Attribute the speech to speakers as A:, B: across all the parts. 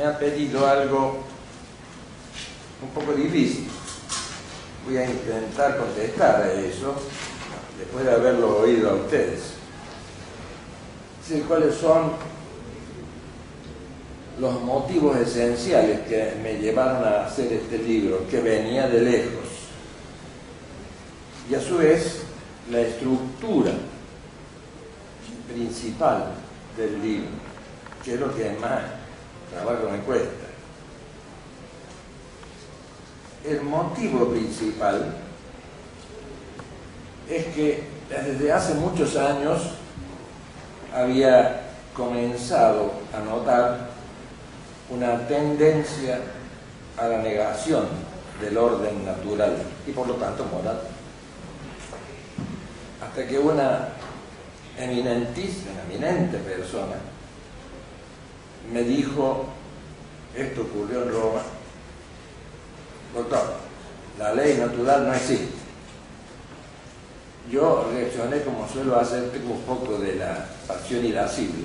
A: me ha pedido algo un poco difícil. Voy a intentar contestar a eso después de haberlo oído a ustedes. ¿Cuáles son los motivos esenciales que me llevaron a hacer este libro, que venía de lejos? Y a su vez, la estructura principal del libro, que es lo que más trabajo me cuesta. El motivo principal es que desde hace muchos años había comenzado a notar una tendencia a la negación del orden natural y por lo tanto moral. Hasta que una eminentísima, eminente persona me dijo, esto ocurrió en Roma, doctor, la ley natural no existe. Yo reaccioné como suelo hacer, tengo un poco de la pasión irascible.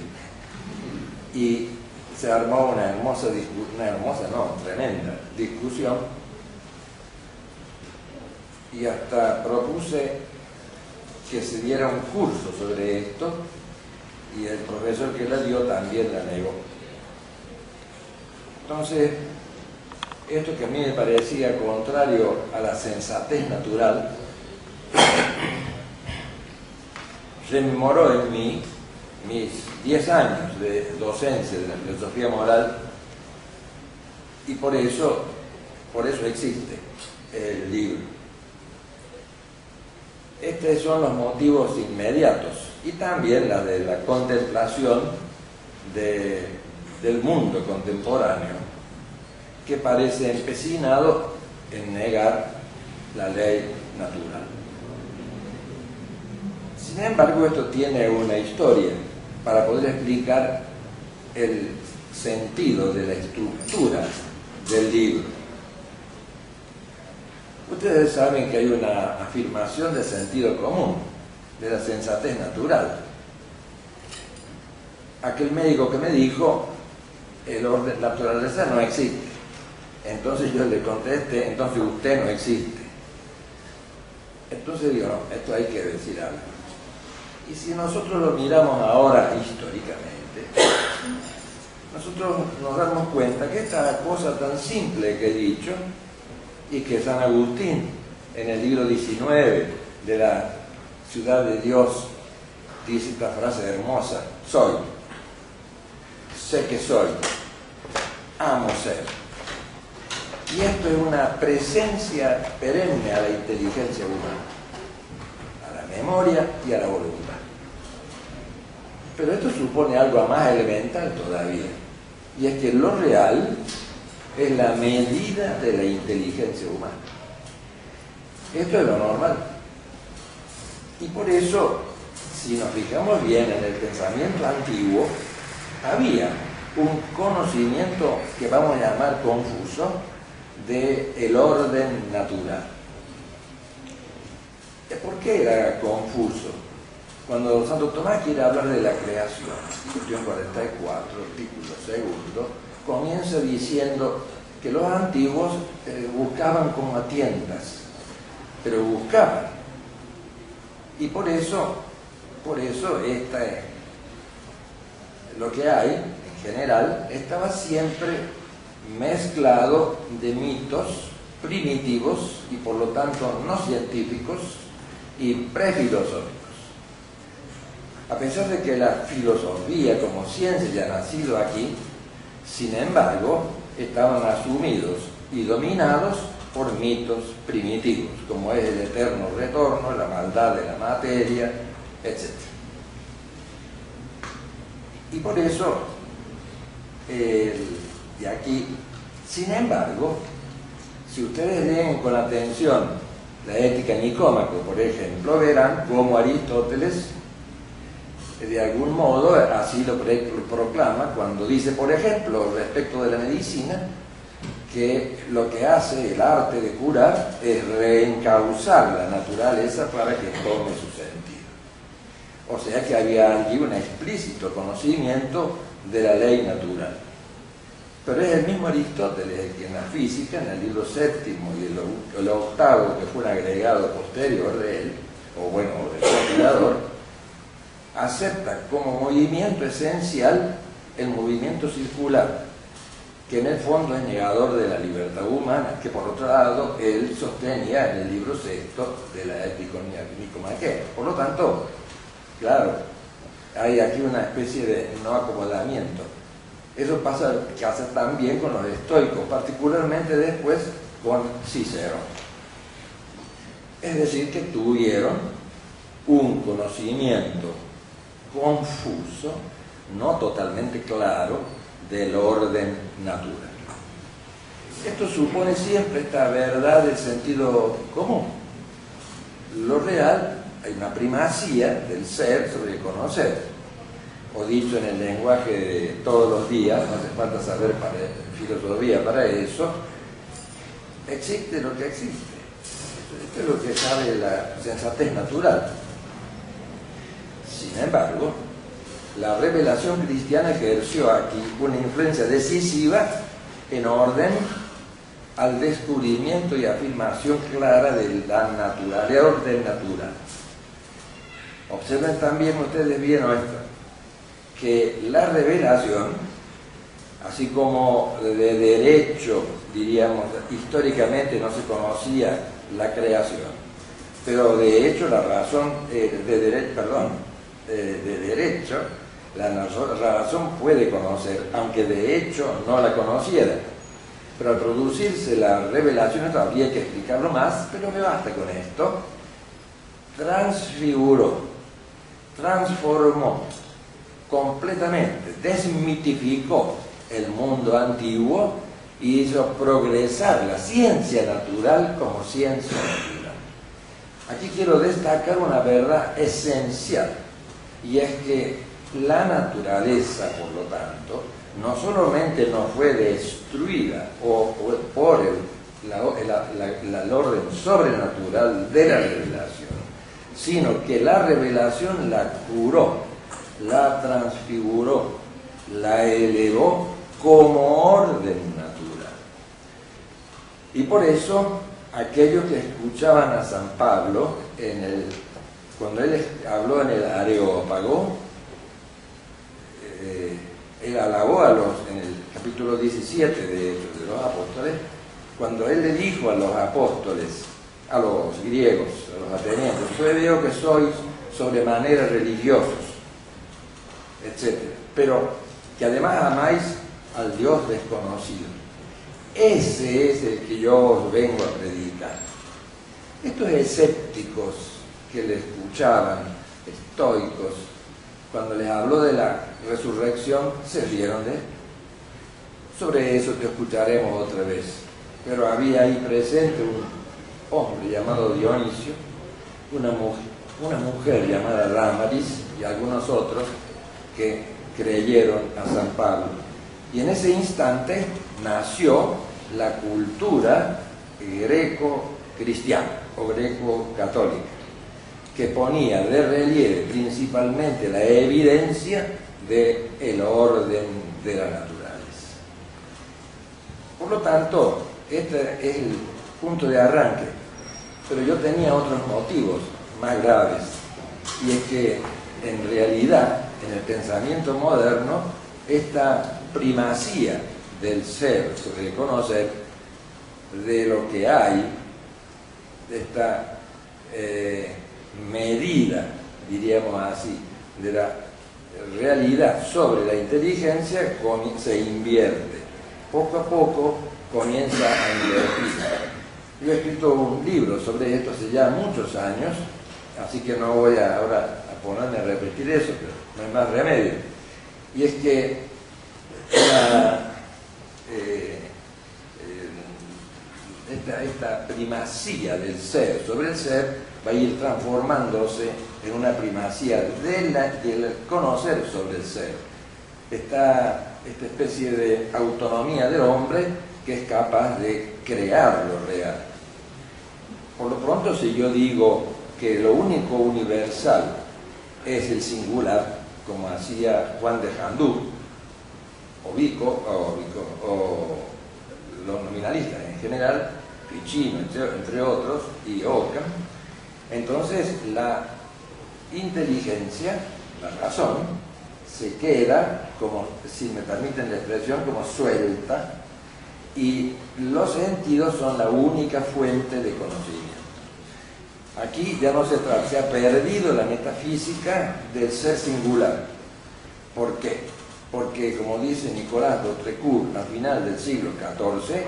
A: Y se armó una hermosa discusión, una hermosa, no, tremenda discusión. Y hasta propuse que se diera un curso sobre esto y el profesor que la dio también la negó. Entonces, esto que a mí me parecía contrario a la sensatez natural, rememoró en mí mis 10 años de docencia de la filosofía moral y por eso, por eso existe el libro. Estos son los motivos inmediatos y también la de la contemplación del mundo contemporáneo que parece empecinado en negar la ley natural. Sin embargo, esto tiene una historia para poder explicar el sentido de la estructura del libro. Ustedes saben que hay una afirmación de sentido común, de la sensatez natural. Aquel médico que me dijo, el orden, la naturaleza no existe. Entonces yo le contesté, entonces usted no existe. Entonces digo, no, esto hay que decir algo. Y si nosotros lo miramos ahora históricamente, nosotros nos damos cuenta que esta cosa tan simple que he dicho, y que San Agustín, en el libro 19 de la ciudad de Dios, dice esta frase hermosa, soy, sé que soy, amo ser. Y esto es una presencia perenne a la inteligencia humana, a la memoria y a la voluntad. Pero esto supone algo más elemental todavía, y es que lo real es la medida de la inteligencia humana. Esto es lo normal. Y por eso, si nos fijamos bien en el pensamiento antiguo, había un conocimiento que vamos a llamar confuso, del el orden natural. ¿Por qué era confuso? Cuando Santo Tomás quiere hablar de la creación, cuestión 44, artículo segundo, comienza diciendo que los antiguos eh, buscaban como a tiendas, pero buscaban. Y por eso, por eso esta es lo que hay en general, estaba siempre mezclado de mitos primitivos y por lo tanto no científicos y prefilosóficos. A pesar de que la filosofía como ciencia ya ha nacido aquí, sin embargo, estaban asumidos y dominados por mitos primitivos, como es el eterno retorno, la maldad de la materia, etc. Y por eso el y aquí, sin embargo, si ustedes leen con atención la ética nicómaco, por ejemplo, verán cómo Aristóteles de algún modo así lo proclama cuando dice, por ejemplo, respecto de la medicina, que lo que hace el arte de curar es reencauzar la naturaleza para que tome su sentido. O sea que había allí un explícito conocimiento de la ley natural. Pero es el mismo Aristóteles el que en la física, en el libro séptimo y el, octavo, que fue un agregado posterior de él, o bueno, del compilador, acepta como movimiento esencial el movimiento circular, que en el fondo es negador de la libertad humana, que por otro lado él sostenía en el libro sexto de la nicomaquea. Por lo tanto, claro, hay aquí una especie de no acomodamiento. Eso pasa, también con los estoicos, particularmente después con Cicero. Es decir, que tuvieron un conocimiento confuso, no totalmente claro, del orden natural. Esto supone siempre esta verdad del sentido común. Lo real, hay una primacía del ser sobre el conocer. O dicho en el lenguaje de todos los días, no hace falta saber filosofía para eso, existe lo que existe. Esto es lo que sabe la sensatez natural. Sin embargo, la revelación cristiana ejerció aquí una influencia decisiva en orden al descubrimiento y afirmación clara de la naturaleza, orden natural. Observen también ustedes bien esto, que la revelación, así como de derecho, diríamos, históricamente no se conocía la creación, pero de hecho la razón, eh, de derecho, perdón, de derecho, la razón puede conocer, aunque de hecho no la conociera. Pero al producirse la revelación, esto habría que explicarlo más, pero me basta con esto. Transfiguró, transformó completamente, desmitificó el mundo antiguo y hizo progresar la ciencia natural como ciencia natural. Aquí quiero destacar una verdad esencial, y es que la naturaleza, por lo tanto, no solamente no fue destruida por el, orden sobrenatural de la revelación, sino que la revelación la curó, la transfiguró, la elevó como orden natural. Y por eso aquellos que escuchaban a San Pablo en el, cuando él habló en el Areópago, eh, él alabó a los, en el capítulo 17 de, de los apóstoles, cuando él le dijo a los apóstoles, a los griegos, a los atenienses, yo veo que sois sobremanera religiosos, etc. Pero que además amáis al Dios desconocido. Ese es el que yo os vengo a predicar. Estos escépticos que le escuchaban, estoicos, cuando les habló de la resurrección, se rieron de Sobre eso te escucharemos otra vez. Pero había ahí presente un hombre llamado Dionisio, una mujer, llamada Ramaris y algunos otros que creyeron a San Pablo. Y en ese instante nació la cultura greco-cristiana o greco-católica que ponía de relieve principalmente la evidencia del el orden de las naturales. Por lo tanto, este es el punto de arranque, pero yo tenía otros motivos más graves, y es que en realidad, en el pensamiento moderno, esta primacía del ser sobre el conocer, de lo que hay, esta eh, medida, diríamos así, de la realidad sobre la inteligencia se invierte. Poco a poco comienza a invertir. Yo he escrito un libro sobre esto hace ya muchos años, así que no voy a, ahora a ponerme a repetir eso, pero no hay más remedio. Y es que eh, esta, esta primacía del ser sobre el ser va a ir transformándose en una primacía del conocer sobre el ser. Está esta especie de autonomía del hombre que es capaz de crear lo real. Por lo pronto, si yo digo que lo único universal es el singular, como hacía Juan de Jandú, o Vico, o, general, Ficino, entre, otros, y Ockham. Entonces, la inteligencia, la razón, se queda, como, si me permiten la expresión, como suelta, y los sentidos son la única fuente de conocimiento. Aquí ya no se trata, se ha perdido la metafísica del ser singular. ¿Por qué? Porque, como dice Nicolás Dautrecourt al final del siglo XIV,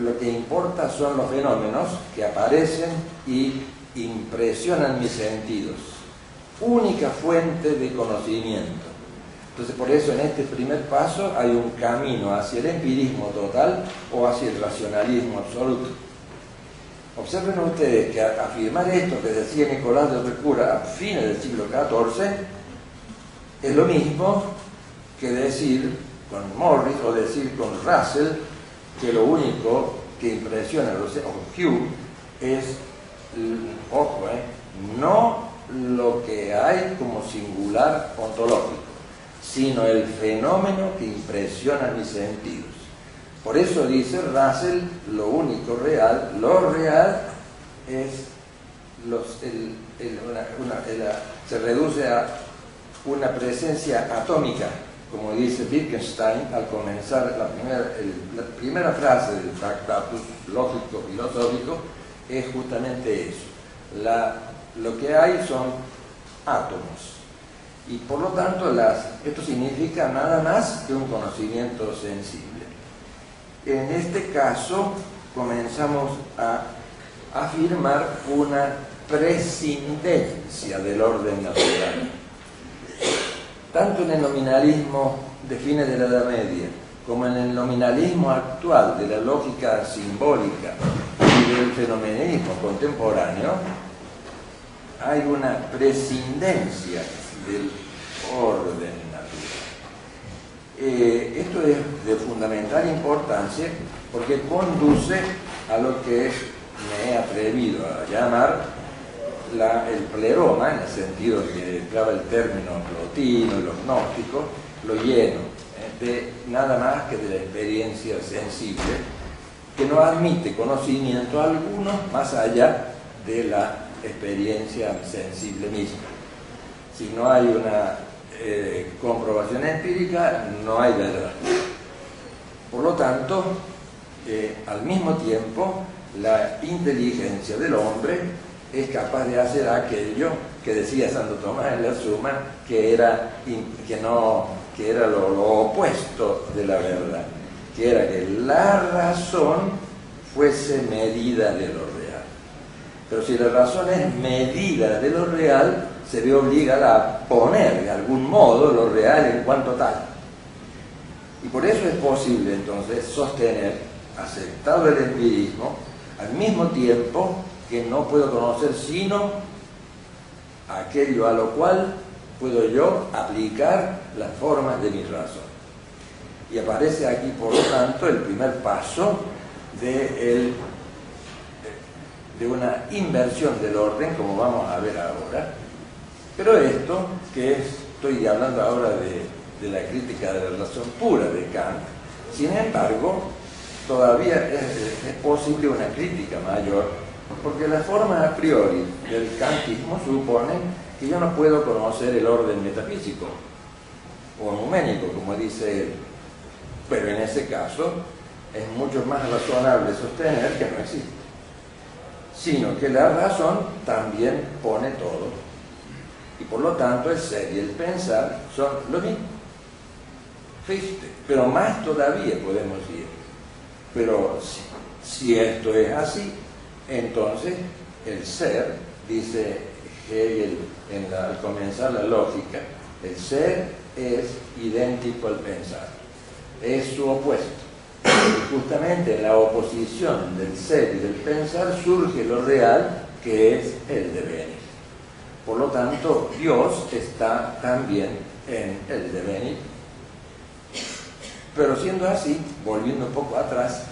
A: lo que importa son los fenómenos que aparecen y impresionan mis sentidos. Única fuente de conocimiento. Entonces, por eso en este primer paso hay un camino hacia el empirismo total o hacia el racionalismo absoluto. Observen ustedes que afirmar esto que decía Nicolás de Recura a fines del siglo XIV es lo mismo que decir con Morris o decir con Russell que lo único que impresiona a los Hugh es, ojo, eh, no lo que hay como singular ontológico, sino el fenómeno que impresiona mis sentidos. Por eso dice Russell, lo único real, lo real es se reduce a una presencia atómica, como dice Wittgenstein al comenzar la primera, la frase del Tractatus lógico filosófico, es justamente eso. lo que hay son átomos. Y por lo tanto, esto significa nada más que un conocimiento sensible. En este caso comenzamos a afirmar una prescindencia del orden natural. Tanto en el nominalismo de fines de la Edad Media como en el nominalismo actual de la lógica simbólica y del fenomenismo contemporáneo, hay una prescindencia del orden eh, esto es de fundamental importancia porque conduce a lo que me he atrevido a llamar el pleroma, en el sentido que clava el término plotino y los gnósticos, lo lleno eh, de nada más que de la experiencia sensible que no admite conocimiento alguno más allá de la experiencia sensible misma. Si no hay una eh, comprobación empírica, no hay verdad. Por lo tanto, eh, al mismo tiempo, la inteligencia del hombre es capaz de hacer aquello que decía Santo Tomás en la Suma, que era, que no, que era lo, lo opuesto de la verdad, que era que la razón fuese medida de lo real. Pero si la razón es medida de lo real, se ve obligada a poner de algún modo lo real en cuanto tal. Y por eso es posible entonces sostener, aceptado el empirismo, al mismo tiempo que no puedo conocer sino aquello a lo cual puedo yo aplicar las formas de mi razón. Y aparece aquí, por lo tanto, el primer paso de, de una inversión del orden, como vamos a ver ahora, pero esto, que estoy hablando ahora de, la crítica de la razón pura de Kant, sin embargo, todavía es, posible una crítica mayor, porque la forma a priori del kantismo supone que yo no puedo conocer el orden metafísico o numénico, como dice él. Pero en ese caso es mucho más razonable sostener que no existe, sino que la razón también pone todo y por lo tanto el ser y el pensar son lo mismo. Pero más todavía podemos ir. Pero si, esto es así, entonces el ser, dice Hegel en al comenzar la lógica, el ser es idéntico al pensar, es su opuesto. Justamente en la oposición del ser y del pensar surge lo real que es el devenir. Por lo tanto, Dios está también en el devenir. Pero siendo así, volviendo un poco atrás,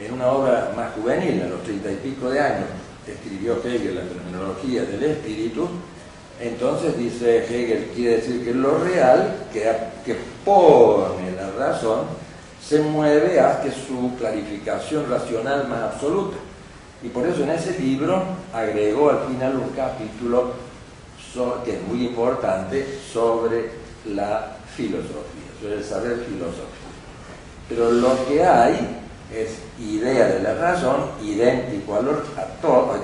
A: en una obra más juvenil, a los treinta y pico de años, escribió Hegel la terminología del espíritu, entonces dice Hegel, quiere decir que lo real, que, que pone la razón, se mueve hacia su clarificación racional más absoluta. Y por eso en ese libro agregó al final un capítulo que es muy importante sobre la filosofía, sobre el saber filosófico. Pero lo que hay es idea de la razón idéntico a, lo, a todo,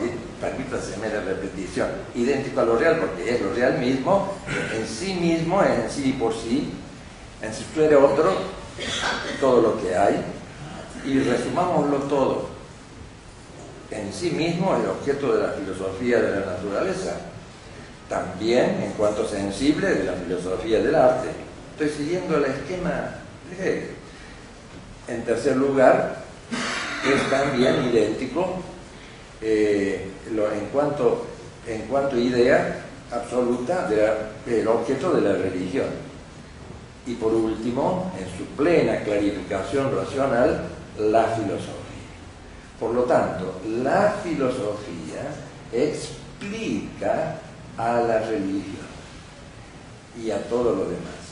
A: permítaseme la repetición, idéntico a lo real, porque es lo real mismo, en sí mismo, en sí por sí, en si fuere otro, todo lo que hay, y resumámoslo todo. En sí mismo el objeto de la filosofía de la naturaleza, también en cuanto sensible de la filosofía del arte. Estoy siguiendo el esquema de Hegel. En tercer lugar, es también idéntico eh, en, cuanto, en cuanto idea absoluta del objeto de la religión. Y por último, en su plena clarificación racional, la filosofía. Por lo tanto, la filosofía explica a la religión y a todo lo demás.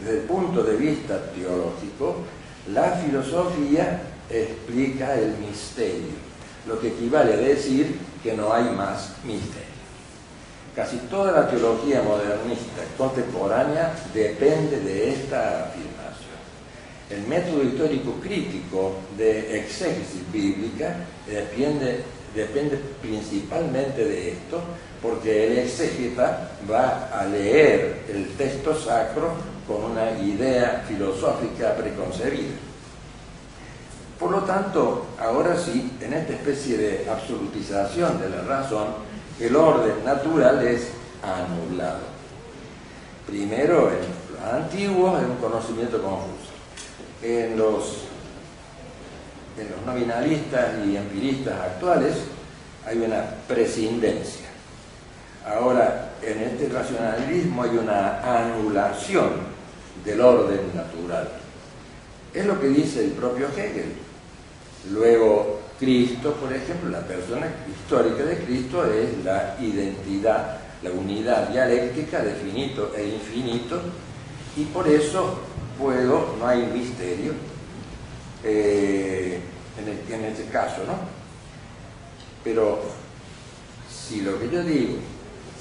A: Desde el punto de vista teológico, la filosofía explica el misterio, lo que equivale a decir que no hay más misterio. Casi toda la teología modernista contemporánea depende de esta afirmación. El método histórico crítico de exégesis bíblica depende, principalmente de esto, porque el exégeta va a leer el texto sacro con una idea filosófica preconcebida. Por lo tanto, ahora sí, en esta especie de absolutización de la razón, el orden natural es anulado. Primero, en los antiguos es un conocimiento confuso. En los, nominalistas y empiristas actuales hay una prescindencia. Ahora, en este racionalismo hay una anulación del orden natural. Es lo que dice el propio Hegel. Luego, Cristo, por ejemplo, la persona histórica de Cristo es la identidad, la unidad dialéctica de finito e infinito, y por eso puedo, no hay misterio eh, en, en este caso, ¿no? Pero si lo que yo digo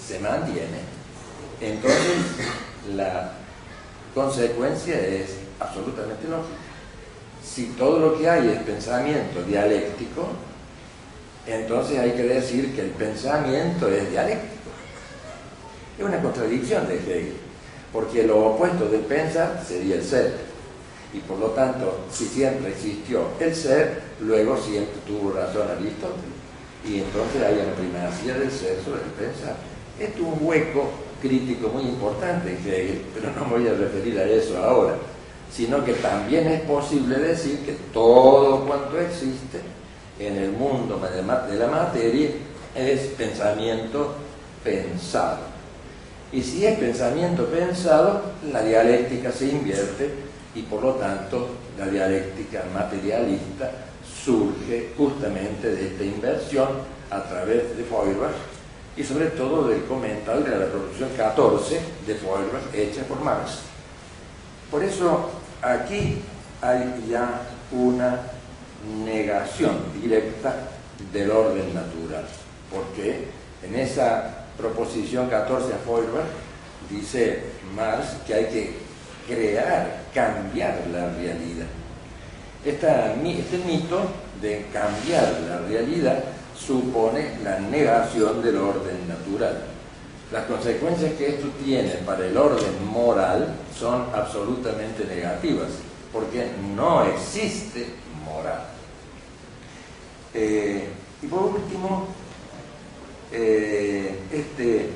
A: se mantiene, entonces la consecuencia es absolutamente lógica. Si todo lo que hay es pensamiento dialéctico, entonces hay que decir que el pensamiento es dialéctico. Es una contradicción de Hegel, porque lo opuesto del pensar sería el ser. Y por lo tanto, si siempre existió el ser, luego siempre tuvo razón Aristóteles. Y entonces hay una primacía del ser sobre el pensar. Esto es un hueco crítico muy importante en Hegel, pero no me voy a referir a eso ahora, sino que también es posible decir que todo cuanto existe en el mundo de la materia es pensamiento pensado. Y si es pensamiento pensado, la dialéctica se invierte y por lo tanto la dialéctica materialista surge justamente de esta inversión a través de Feuerbach y sobre todo del comentario de la Revolución 14 de Feuerbach hecha por Marx. Por eso aquí hay ya una negación directa del orden natural, porque en esa proposición 14 a Feuerbach dice Marx que hay que crear, cambiar la realidad. este mito de cambiar la realidad supone la negación del orden natural. Las consecuencias que esto tiene para el orden moral son absolutamente negativas, porque no existe moral. Eh, y por último, eh, este,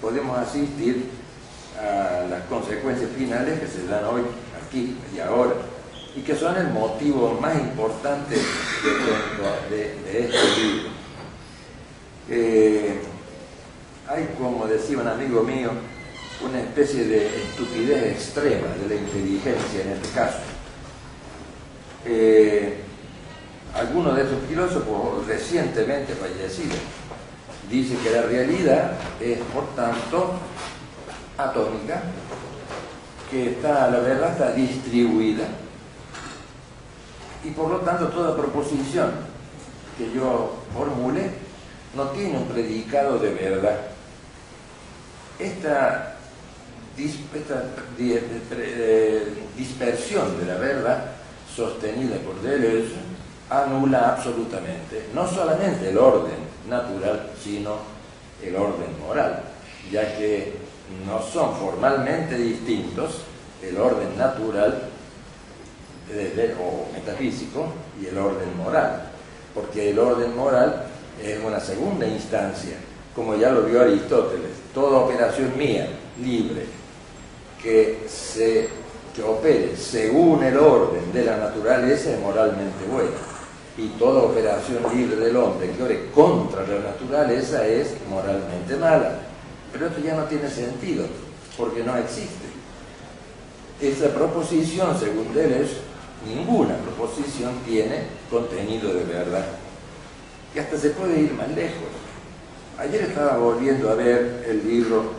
A: podemos asistir a las consecuencias finales que se dan hoy, aquí y ahora y que son el motivo más importante de, este libro. Eh, hay, como decía un amigo mío, una especie de estupidez extrema de la inteligencia en este caso. Eh, algunos de esos filósofos recientemente fallecidos dice que la realidad es, por tanto, atómica, que está, la verdad está distribuida y por lo tanto toda proposición que yo formule no tiene un predicado de verdad. Esta, eh, dispersión de la verdad sostenida por Deleuze anula absolutamente no solamente el orden natural, sino el orden moral, ya que no son formalmente distintos el orden natural o metafísico y el orden moral, porque el orden moral es una segunda instancia, como ya lo vio Aristóteles, toda operación mía, libre, que, se, que opere según el orden de la naturaleza es moralmente buena, y toda operación libre del hombre que ore contra la naturaleza es moralmente mala. Pero esto ya no tiene sentido, porque no existe. Esa proposición, según Deleuze, ninguna proposición tiene contenido de verdad. Y hasta se puede ir más lejos. Ayer estaba volviendo a ver el libro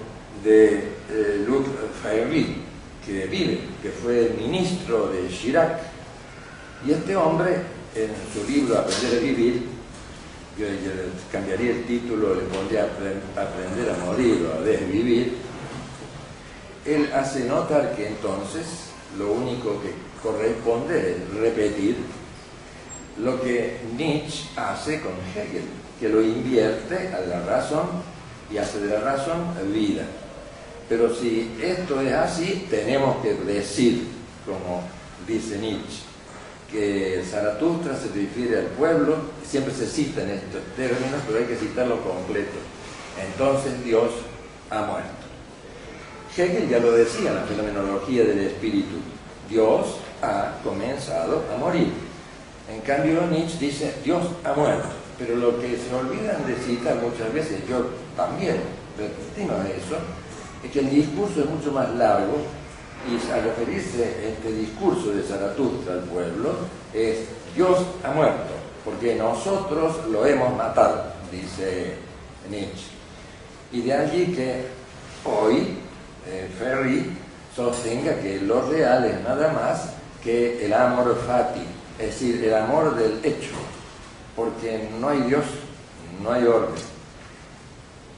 A: de eh, Luc Ferry, que vive, que fue el ministro de Chirac. Y este hombre, en su libro Aprender a Vivir, yo, cambiaría el título, le pondría Aprender a Morir o a Desvivir, él hace notar que entonces lo único que corresponde es repetir lo que Nietzsche hace con Hegel, que lo invierte a la razón y hace de la razón vida. Pero si esto es así, tenemos que decir, como dice Nietzsche, que Zaratustra se refiere al pueblo, siempre se citan estos términos, pero hay que citarlo completo. Entonces Dios ha muerto. Hegel ya lo decía en la fenomenología del espíritu, Dios ha comenzado a morir. En cambio, Nietzsche dice, Dios ha muerto. Pero lo que se olvidan de citar muchas veces, yo también repetimos eso, es que el discurso es mucho más largo y al referirse este discurso de Zaratustra al pueblo, es Dios ha muerto, porque nosotros lo hemos matado, dice Nietzsche. Y de allí que hoy eh, Ferry sostenga que lo real es nada más que el amor fati, es decir, el amor del hecho, porque no hay Dios, no hay orden.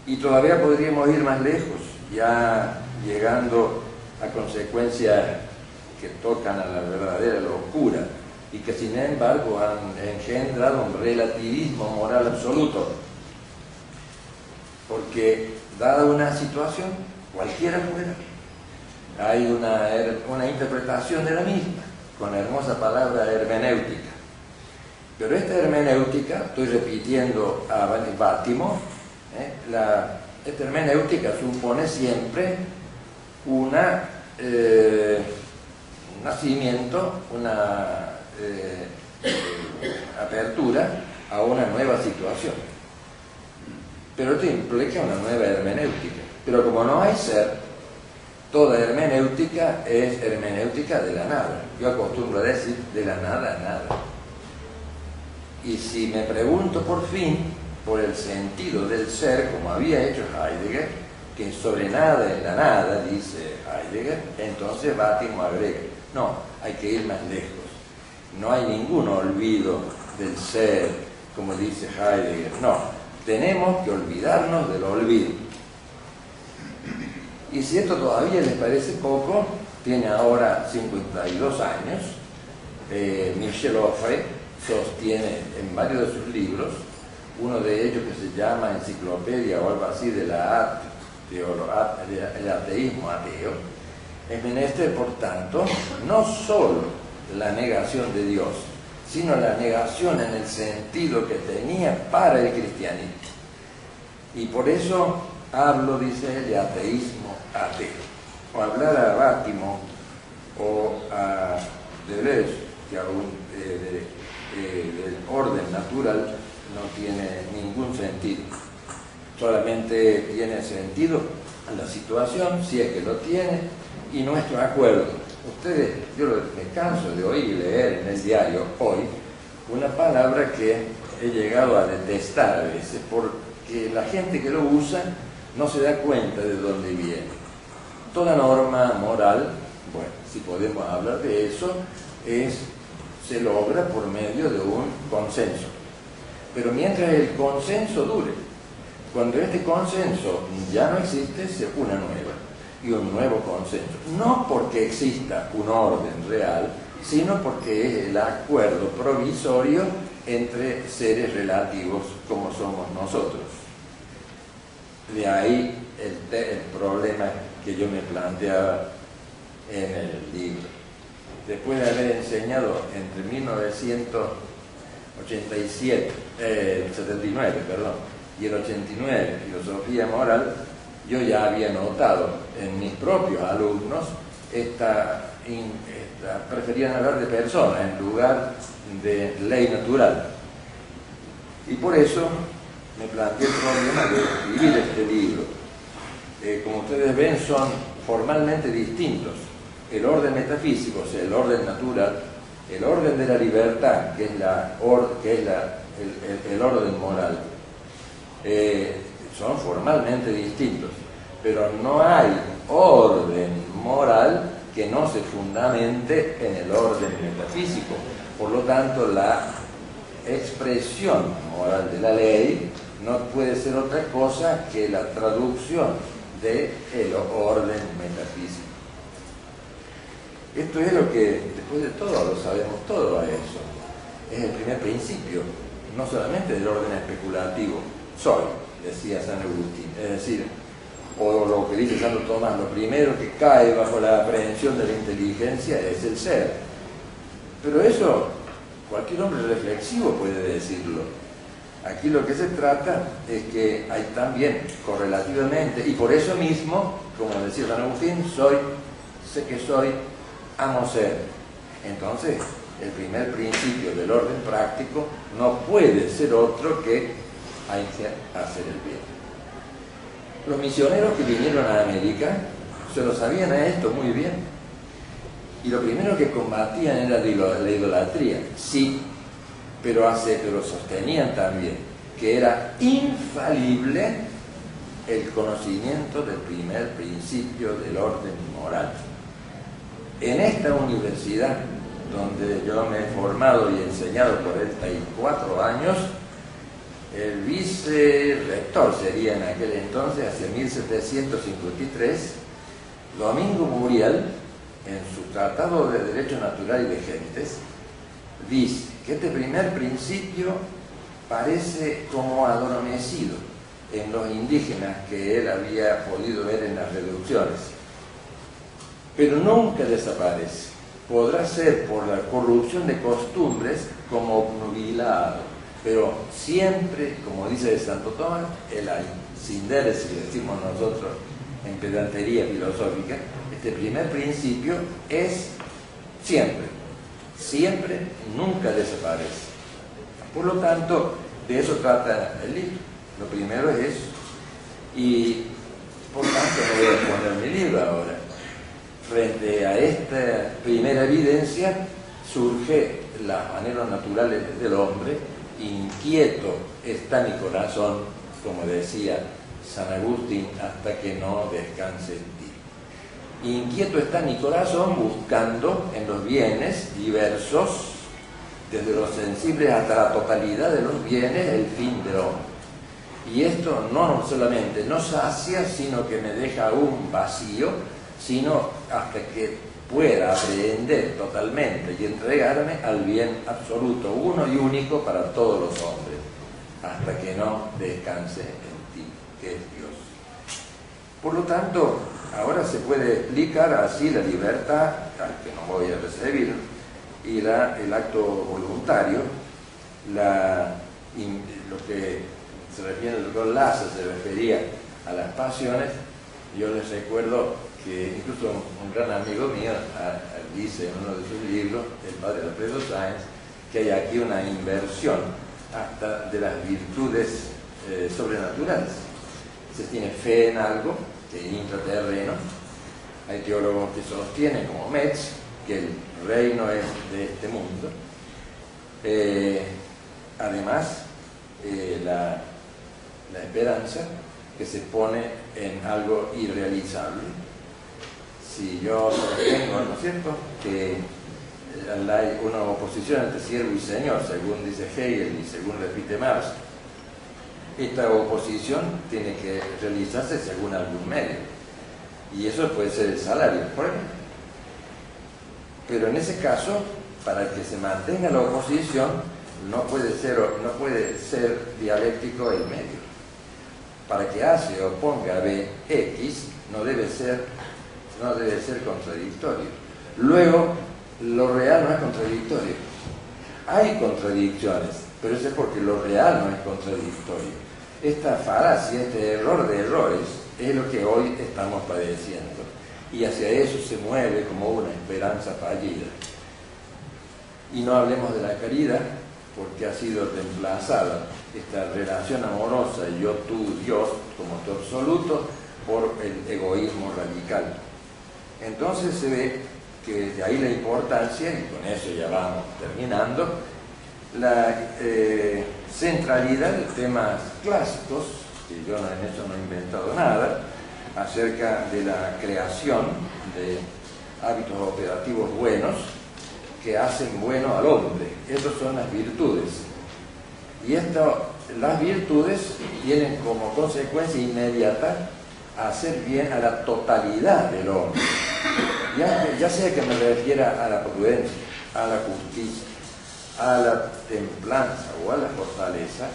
A: Y todavía podríamos ir más lejos, ya llegando a consecuencias que tocan a la verdadera locura y que sin embargo han engendrado un relativismo moral absoluto. Porque dada una situación, cualquiera fuera, hay una, una interpretación de la misma con la hermosa palabra hermenéutica. Pero esta hermenéutica, estoy repitiendo a Bátimo, ¿eh? la, esta hermenéutica supone siempre una eh, un nacimiento, una eh, apertura a una nueva situación. Pero esto implica una nueva hermenéutica. Pero como no hay ser, toda hermenéutica es hermenéutica de la nada. Yo acostumbro a decir de la nada a nada. Y si me pregunto por fin por el sentido del ser, como había hecho Heidegger, que sobre nada es la nada, dice Heidegger, entonces Bátimo agrega, no, hay que ir más lejos. No hay ningún olvido del ser, como dice Heidegger, no, tenemos que olvidarnos del olvido. Y si esto todavía les parece poco, tiene ahora 52 años, eh, Michel Offre sostiene en varios de sus libros, uno de ellos que se llama Enciclopedia o algo así de la el ateísmo ateo, es menester, por tanto, no solo la negación de Dios, sino la negación en el sentido que tenía para el cristianismo. Y por eso hablo, dice él, de ateísmo ateo. O hablar a Bátimo o a Deleuze, que aún eh, eh, del orden natural no tiene ningún sentido. Solamente tiene sentido la situación, si es que lo tiene, y nuestro acuerdo. Ustedes, yo me canso de oír y leer en el diario hoy una palabra que he llegado a detestar a veces, porque la gente que lo usa no se da cuenta de dónde viene. Toda norma moral, bueno, si podemos hablar de eso, es se logra por medio de un consenso. Pero mientras el consenso dure, cuando este consenso ya no existe, se una nueva y un nuevo consenso. No porque exista un orden real, sino porque es el acuerdo provisorio entre seres relativos como somos nosotros. De ahí el, problema que yo me planteaba en el libro. Después de haber enseñado entre 1987, eh, 79, perdón, y el 89 filosofía moral, yo ya había notado en mis propios alumnos esta, esta preferían hablar de persona en lugar de ley natural. Y por eso me planteé el problema de escribir este libro. Eh, como ustedes ven, son formalmente distintos. El orden metafísico, o sea, el orden natural, el orden de la libertad, que es, la que es la, el, orden moral, eh, son formalmente distintos. Pero no hay orden moral que no se fundamente en el orden metafísico. Por lo tanto, la expresión moral de la ley no puede ser otra cosa que la traducción del el orden metafísico. Esto es lo que, después de todo, lo sabemos todo a eso. Es el primer principio, no solamente del orden especulativo. Soy, decía San Agustín. Es decir, o lo que dice Santo Tomás, lo primero que cae bajo la aprehensión de la inteligencia es el ser. Pero eso cualquier hombre reflexivo puede decirlo. Aquí lo que se trata es que hay también correlativamente, y por eso mismo, como decía San Agustín, soy, sé que soy, amo ser. Entonces, el primer principio del orden práctico no puede ser otro que hacer el bien. Los misioneros que vinieron a América se lo sabían a esto muy bien. Y lo primero que combatían era la idolatría, sí, pero, hace, pero sostenían también que era infalible el conocimiento del primer principio del orden moral. En esta universidad, donde yo me he formado y enseñado por 34 años, el vicerrector sería en aquel entonces, hacia 1753, Domingo Muriel, en su Tratado de Derecho Natural y de Gentes, dice que este primer principio parece como adormecido en los indígenas que él había podido ver en las reducciones, pero nunca desaparece. Podrá ser por la corrupción de costumbres como obnubilado pero siempre, como dice Santo Tomás, el sinder, si decimos nosotros en pedantería filosófica, este primer principio es siempre, siempre, nunca desaparece. Por lo tanto, de eso trata el libro. Lo primero es eso. Y por tanto no voy a poner mi libro ahora. Frente a esta primera evidencia surge las maneras naturales del hombre inquieto está mi corazón, como decía San Agustín, hasta que no descanse. Inquieto está mi corazón buscando en los bienes diversos, desde los sensibles hasta la totalidad de los bienes, el fin del hombre. Y esto no solamente no sacia, sino que me deja un vacío, sino hasta que pueda aprender totalmente y entregarme al bien absoluto, uno y único para todos los hombres, hasta que no descanse en ti, que es Dios. Por lo tanto, ahora se puede explicar así la libertad, que no voy a recibir, y el acto voluntario, lo que se refiere doctor se refería a las pasiones, yo les recuerdo que incluso un gran amigo mío dice en uno de sus libros, el padre Alfredo Sáenz, que hay aquí una inversión hasta de las virtudes eh, sobrenaturales. Se tiene fe en algo, que es intraterreno. Hay teólogos que sostienen, como Metz, que el reino es de este mundo. Eh, además, eh, la, esperanza que se pone en algo irrealizable si yo sostengo, ¿no es cierto?, que hay una oposición entre siervo y señor, según dice Hegel y según repite Marx. Esta oposición tiene que realizarse según algún medio. Y eso puede ser el salario, por ejemplo. Pero en ese caso, para que se mantenga la oposición, no puede ser, no puede ser dialéctico el medio. Para que A se oponga a B, X no debe ser, no debe ser contradictorio. Luego, lo real no es contradictorio. Hay contradicciones, pero eso es porque lo real no es contradictorio. Esta falacia, este error de errores, es lo que hoy estamos padeciendo. Y hacia eso se mueve como una esperanza fallida. Y no hablemos de la caridad, porque ha sido reemplazada esta relación amorosa yo, tú, Dios, como tu absoluto, por el egoísmo radical. Entonces se ve que de ahí la importancia, y con eso ya vamos terminando, la eh, centralidad de temas clásicos, que yo en eso no he inventado nada, acerca de la creación de hábitos operativos buenos que hacen bueno al hombre. Estas son las virtudes. Y esto, las virtudes tienen como consecuencia inmediata hacer bien a la totalidad del hombre. Ya, sea que me refiera a la prudencia, a la justicia, a la templanza o a la fortaleza,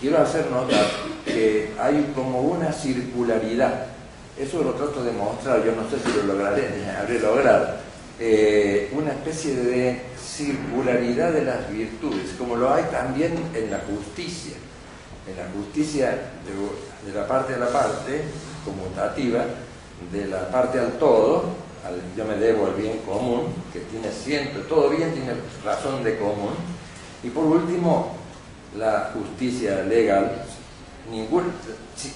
A: quiero hacer notar que hay como una circularidad. Eso lo trato de mostrar, yo no sé si lo lograré, habré logrado. Eh, una especie de circularidad de las virtudes, como lo hay también en la justicia. En la justicia de, de la parte a la parte, conmutativa, de la parte al todo, yo me debo al bien común, que tiene siempre, todo bien tiene razón de común. Y por último, la justicia legal, ninguna,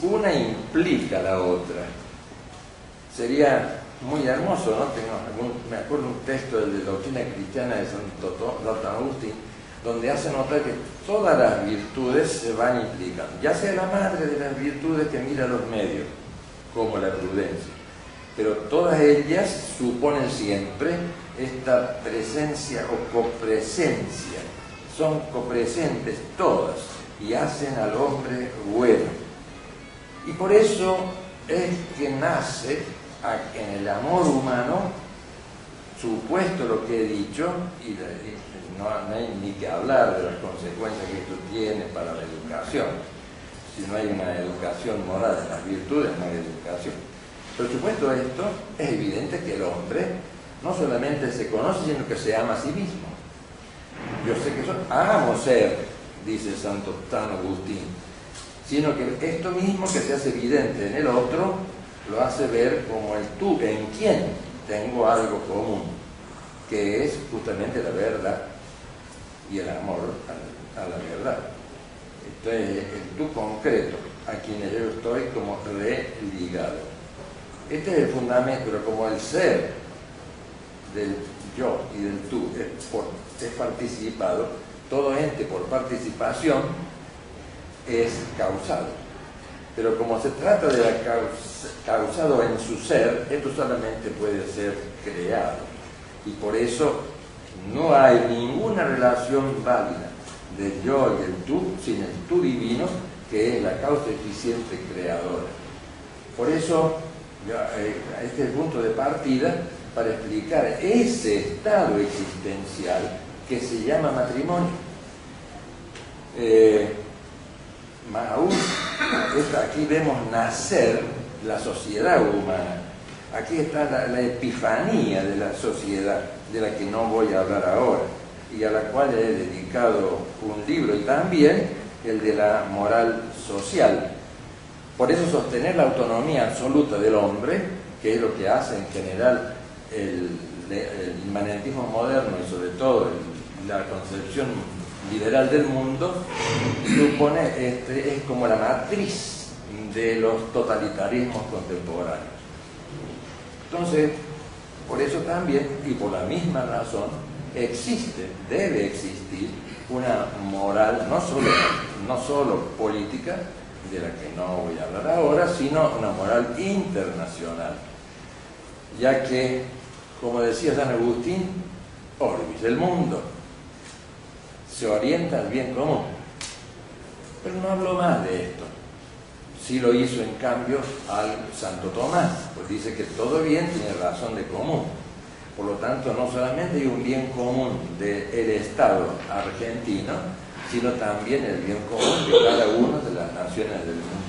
A: una implica la otra, sería muy hermoso, ¿no? Tengo me acuerdo un texto de la doctrina cristiana de Santo Agustín, donde hace notar que todas las virtudes se van implicando, ya sea la madre de las virtudes que mira los medios, como la prudencia pero todas ellas suponen siempre esta presencia o copresencia. Son copresentes todas y hacen al hombre bueno. Y por eso es que nace en el amor humano, supuesto lo que he dicho, y no hay ni que hablar de las consecuencias que esto tiene para la educación. Si no hay una educación moral de las virtudes, no hay educación. Pero supuesto esto, es evidente que el hombre no solamente se conoce, sino que se ama a sí mismo. Yo sé que eso, amo ser, dice Santo San Agustín, sino que esto mismo que se hace evidente en el otro, lo hace ver como el tú, en quien tengo algo común, que es justamente la verdad y el amor a, la verdad. Entonces, el tú concreto, a quien yo estoy como religado. Este es el fundamento, pero como el ser del yo y del tú es, participado, todo ente por participación es causado. Pero como se trata de la causado en su ser, esto solamente puede ser creado. Y por eso no hay ninguna relación válida del yo y el tú sin el tú divino, que es la causa eficiente creadora. Por eso eh, este es el punto de partida para explicar ese estado existencial que se llama matrimonio. Eh, aún, aquí vemos nacer la sociedad humana. Aquí está la, epifanía de la sociedad, de la que no voy a hablar ahora, y a la cual he dedicado un libro y también el de la moral social, por eso sostener la autonomía absoluta del hombre, que es lo que hace en general el, inmanentismo moderno y sobre todo la concepción liberal del mundo, supone, este, es como la matriz de los totalitarismos contemporáneos. Entonces, por eso también, y por la misma razón, existe, debe existir una moral no solo, no solo política, de la que no voy a hablar ahora, sino una moral internacional, ya que, como decía San Agustín, orbis, el mundo, se orienta al bien común. Pero no hablo más de esto. Sí lo hizo en cambio al Santo Tomás, pues dice que todo bien tiene razón de común. Por lo tanto, no solamente hay un bien común del Estado argentino, sino también el bien común de cada una de las naciones del mundo.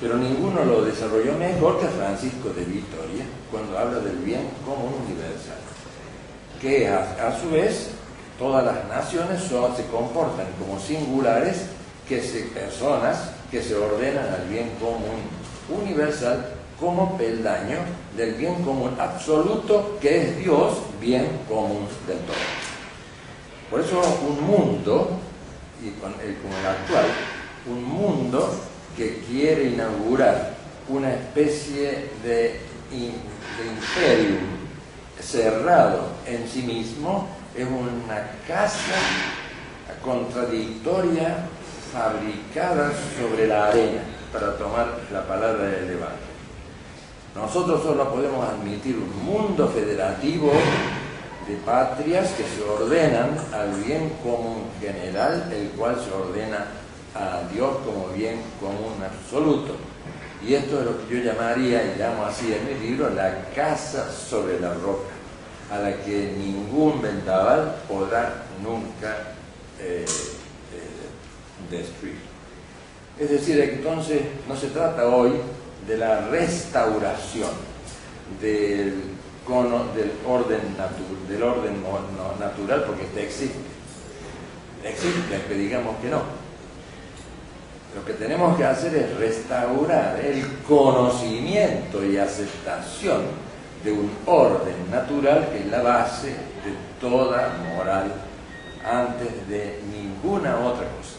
A: Pero ninguno lo desarrolló mejor que Francisco de Vitoria cuando habla del bien común universal, que a, su vez todas las naciones se comportan como singulares, que se, personas que se ordenan al bien común universal como peldaño del bien común absoluto que es Dios, bien común del todo. Por eso un mundo, y con el, como el actual, un mundo que quiere inaugurar una especie de, imperio cerrado en sí mismo, es una casa contradictoria fabricada sobre la arena, para tomar la palabra del debate. Nosotros solo podemos admitir un mundo federativo de patrias que se ordenan al bien común general, el cual se ordena a Dios como bien común absoluto. Y esto es lo que yo llamaría, y llamo así en mi libro, la casa sobre la roca, a la que ningún vendaval podrá nunca eh, eh, destruir. Es decir, entonces no se trata hoy de la restauración del, del orden, del orden natural, porque este existe. Existe, que digamos que no. Lo que tenemos que hacer es restaurar el conocimiento y aceptación de un orden natural que es la base de toda moral antes de ninguna otra cosa.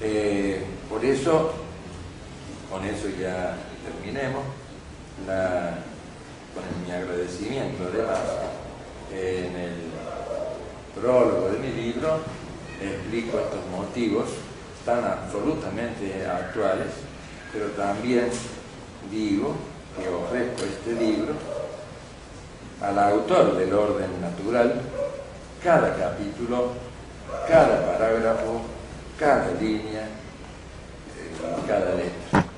A: Eh, por eso con eso ya terminemos. Con mi agradecimiento, además, en el prólogo de mi libro explico estos motivos tan absolutamente actuales, pero también digo que ofrezco este libro al autor del orden natural, cada capítulo, cada parágrafo, cada línea, eh, cada letra